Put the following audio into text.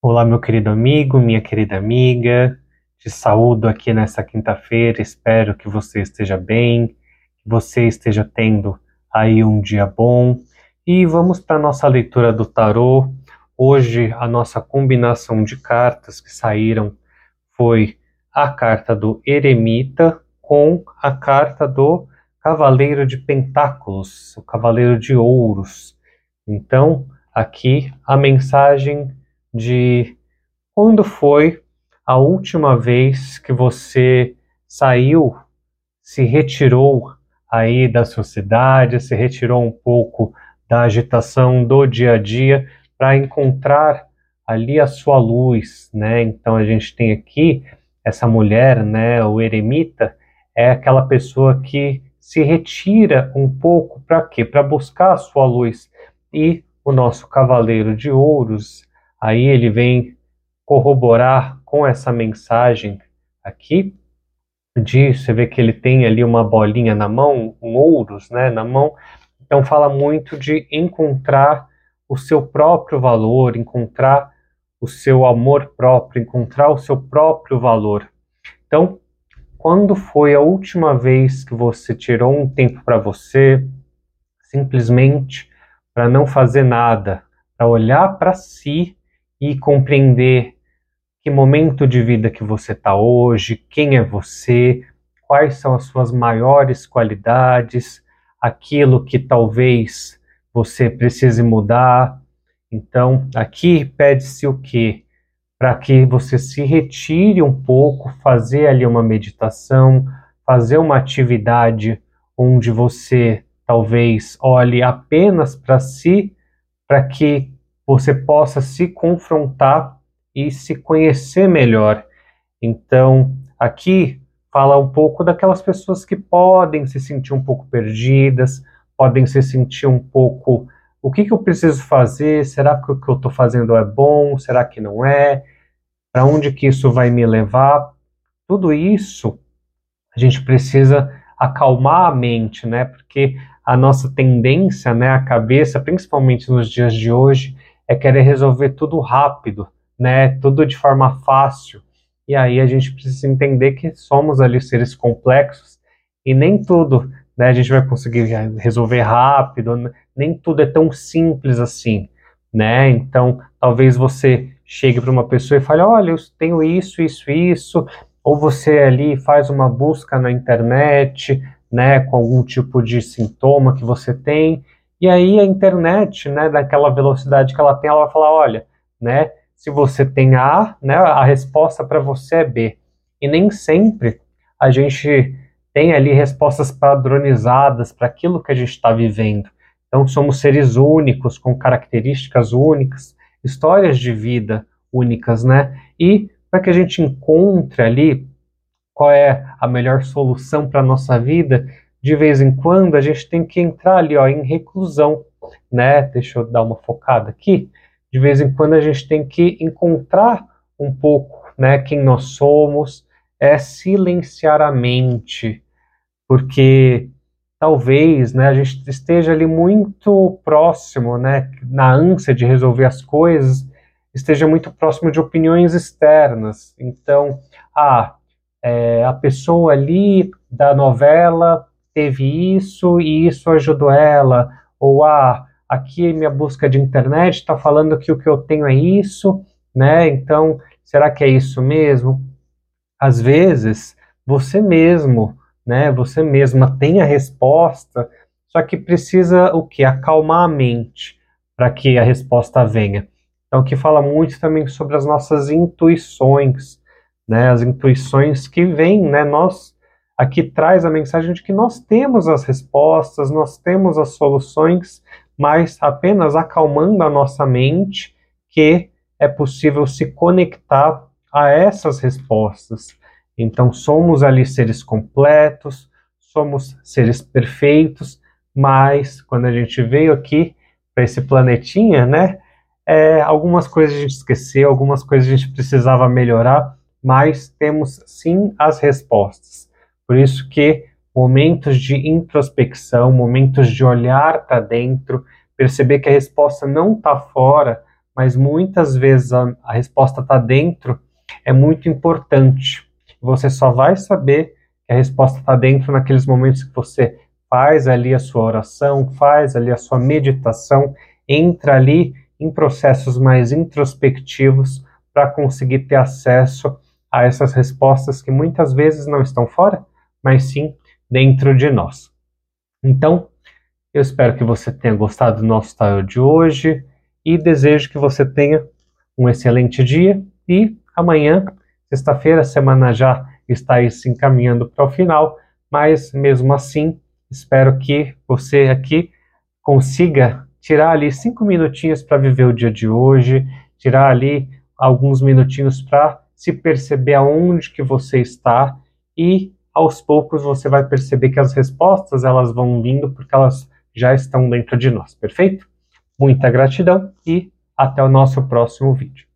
Olá, meu querido amigo, minha querida amiga. Te saúdo aqui nessa quinta-feira. Espero que você esteja bem, que você esteja tendo aí um dia bom. E vamos para a nossa leitura do tarô. Hoje a nossa combinação de cartas que saíram foi a carta do Eremita com a carta do Cavaleiro de Pentáculos, o Cavaleiro de Ouros. Então, aqui a mensagem de quando foi a última vez que você saiu, se retirou aí da sociedade, se retirou um pouco da agitação do dia a dia para encontrar ali a sua luz, né? Então a gente tem aqui essa mulher, né, o eremita, é aquela pessoa que se retira um pouco para quê? Para buscar a sua luz. E o nosso cavaleiro de ouros Aí ele vem corroborar com essa mensagem aqui de você vê que ele tem ali uma bolinha na mão, um ouros, né, na mão. Então fala muito de encontrar o seu próprio valor, encontrar o seu amor próprio, encontrar o seu próprio valor. Então, quando foi a última vez que você tirou um tempo para você, simplesmente para não fazer nada, para olhar para si e compreender que momento de vida que você está hoje, quem é você, quais são as suas maiores qualidades, aquilo que talvez você precise mudar. Então, aqui pede-se o quê? Para que você se retire um pouco, fazer ali uma meditação, fazer uma atividade onde você talvez olhe apenas para si, para que você possa se confrontar e se conhecer melhor. Então, aqui fala um pouco daquelas pessoas que podem se sentir um pouco perdidas, podem se sentir um pouco o que, que eu preciso fazer? Será que o que eu estou fazendo é bom? Será que não é? Para onde que isso vai me levar? Tudo isso a gente precisa acalmar a mente, né? Porque a nossa tendência, né, a cabeça, principalmente nos dias de hoje, é querer resolver tudo rápido, né? Tudo de forma fácil. E aí a gente precisa entender que somos ali seres complexos e nem tudo, né? A gente vai conseguir resolver rápido, nem tudo é tão simples assim, né? Então, talvez você chegue para uma pessoa e fale: "Olha, eu tenho isso, isso, isso", ou você ali faz uma busca na internet, né, com algum tipo de sintoma que você tem, e aí a internet, né, daquela velocidade que ela tem, ela vai falar, olha, né, se você tem A, né, a resposta para você é B. E nem sempre a gente tem ali respostas padronizadas para aquilo que a gente está vivendo. Então somos seres únicos, com características únicas, histórias de vida únicas, né? E para que a gente encontre ali qual é a melhor solução para a nossa vida, de vez em quando a gente tem que entrar ali ó, em reclusão, né? Deixa eu dar uma focada aqui. De vez em quando a gente tem que encontrar um pouco, né, quem nós somos, é silenciar a mente, porque talvez, né, a gente esteja ali muito próximo, né, na ânsia de resolver as coisas, esteja muito próximo de opiniões externas. Então, ah, é, a pessoa ali da novela teve isso e isso ajudou ela, ou ah, aqui minha busca de internet está falando que o que eu tenho é isso, né? Então, será que é isso mesmo? Às vezes, você mesmo, né? Você mesma tem a resposta, só que precisa o que? Acalmar a mente para que a resposta venha. Então, que fala muito também sobre as nossas intuições, né? As intuições que vêm, né? Nós aqui traz a mensagem de que nós temos as respostas, nós temos as soluções, mas apenas acalmando a nossa mente que é possível se conectar a essas respostas. Então, somos ali seres completos, somos seres perfeitos, mas quando a gente veio aqui para esse planetinha, né, é, algumas coisas a gente esqueceu, algumas coisas a gente precisava melhorar, mas temos sim as respostas. Por isso que momentos de introspecção, momentos de olhar para dentro, perceber que a resposta não está fora, mas muitas vezes a, a resposta está dentro, é muito importante. Você só vai saber que a resposta está dentro naqueles momentos que você faz ali a sua oração, faz ali a sua meditação, entra ali em processos mais introspectivos para conseguir ter acesso a essas respostas que muitas vezes não estão fora, mas sim dentro de nós. Então, eu espero que você tenha gostado do nosso tarot de hoje e desejo que você tenha um excelente dia e amanhã, sexta-feira, a semana já está aí se encaminhando para o final, mas mesmo assim, espero que você aqui consiga tirar ali cinco minutinhos para viver o dia de hoje, tirar ali alguns minutinhos para se perceber aonde que você está e aos poucos você vai perceber que as respostas elas vão vindo porque elas já estão dentro de nós, perfeito? Muita gratidão e até o nosso próximo vídeo.